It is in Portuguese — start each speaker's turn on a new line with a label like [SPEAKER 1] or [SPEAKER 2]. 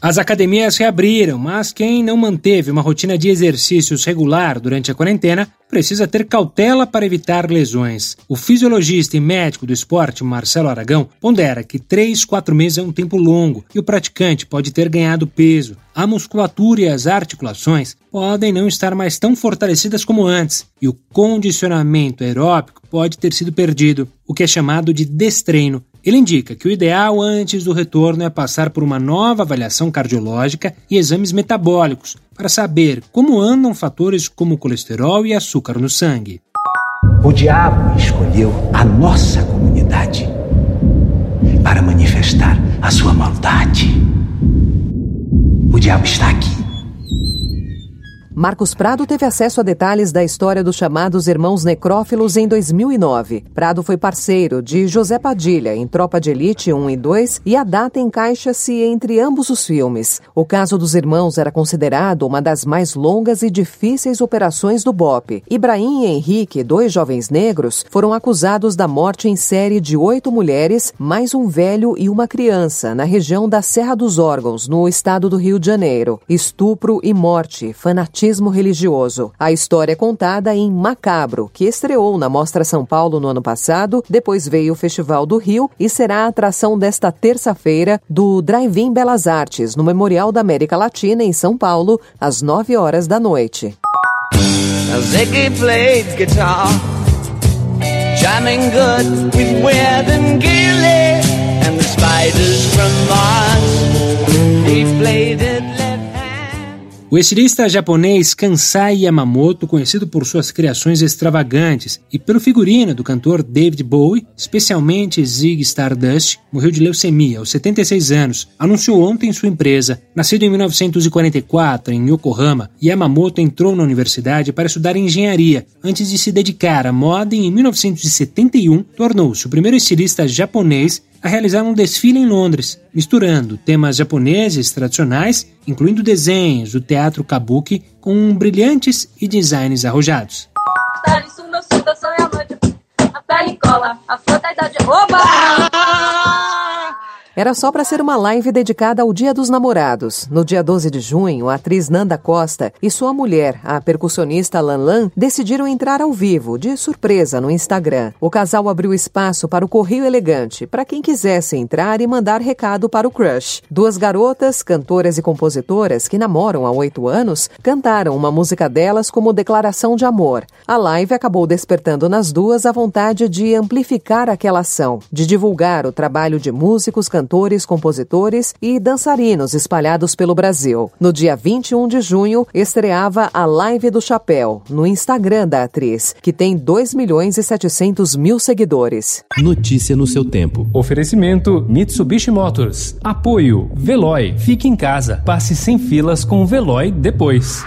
[SPEAKER 1] As academias reabriram, mas quem não manteve uma rotina de exercícios regular durante a quarentena precisa ter cautela para evitar lesões. O fisiologista e médico do esporte, Marcelo Aragão, pondera que 3, 4 meses é um tempo longo e o praticante pode ter ganhado peso. A musculatura e as articulações podem não estar mais tão fortalecidas como antes e o condicionamento aeróbico pode ter sido perdido, o que é chamado de destreino. Ele indica que o ideal antes do retorno é passar por uma nova avaliação cardiológica e exames metabólicos para saber como andam fatores como colesterol e açúcar no sangue.
[SPEAKER 2] O diabo escolheu a nossa comunidade para manifestar a sua maldade. O diabo está aqui
[SPEAKER 3] Marcos Prado teve acesso a detalhes da história dos chamados irmãos necrófilos em 2009. Prado foi parceiro de José Padilha em Tropa de Elite 1 e 2 e a data encaixa-se entre ambos os filmes. O caso dos irmãos era considerado uma das mais longas e difíceis operações do BOP. Ibrahim e Henrique, dois jovens negros, foram acusados da morte em série de oito mulheres, mais um velho e uma criança, na região da Serra dos Órgãos, no estado do Rio de Janeiro. Estupro e morte, fanatismo fanatismo religioso. A história é contada em Macabro, que estreou na Mostra São Paulo no ano passado, depois veio o Festival do Rio e será a atração desta terça-feira do Drive-In Belas Artes, no Memorial da América Latina, em São Paulo, às 9 horas da noite. jamming good with and Gilly, and the spiders from Mars. Played it
[SPEAKER 1] o estilista japonês Kansai Yamamoto, conhecido por suas criações extravagantes e pelo figurino do cantor David Bowie, especialmente Zig Stardust, morreu de leucemia aos 76 anos. Anunciou ontem sua empresa. Nascido em 1944 em Yokohama, Yamamoto entrou na universidade para estudar engenharia antes de se dedicar à moda e em 1971 tornou-se o primeiro estilista japonês a realizar um desfile em Londres, misturando temas japoneses tradicionais, incluindo desenhos do teatro kabuki, com brilhantes e designs arrojados.
[SPEAKER 3] Era só para ser uma live dedicada ao Dia dos Namorados. No dia 12 de junho, a atriz Nanda Costa e sua mulher, a percussionista Lan Lan, decidiram entrar ao vivo, de surpresa, no Instagram. O casal abriu espaço para o Correio Elegante, para quem quisesse entrar e mandar recado para o crush. Duas garotas, cantoras e compositoras que namoram há oito anos, cantaram uma música delas como declaração de amor. A live acabou despertando nas duas a vontade de amplificar aquela ação, de divulgar o trabalho de músicos, cantores cantores, compositores e dançarinos espalhados pelo Brasil. No dia 21 de junho, estreava a Live do Chapéu, no Instagram da atriz, que tem 2 milhões e 700 mil seguidores.
[SPEAKER 4] Notícia no seu tempo.
[SPEAKER 5] Oferecimento Mitsubishi Motors. Apoio Veloy. Fique em casa. Passe sem filas com o Veloy depois.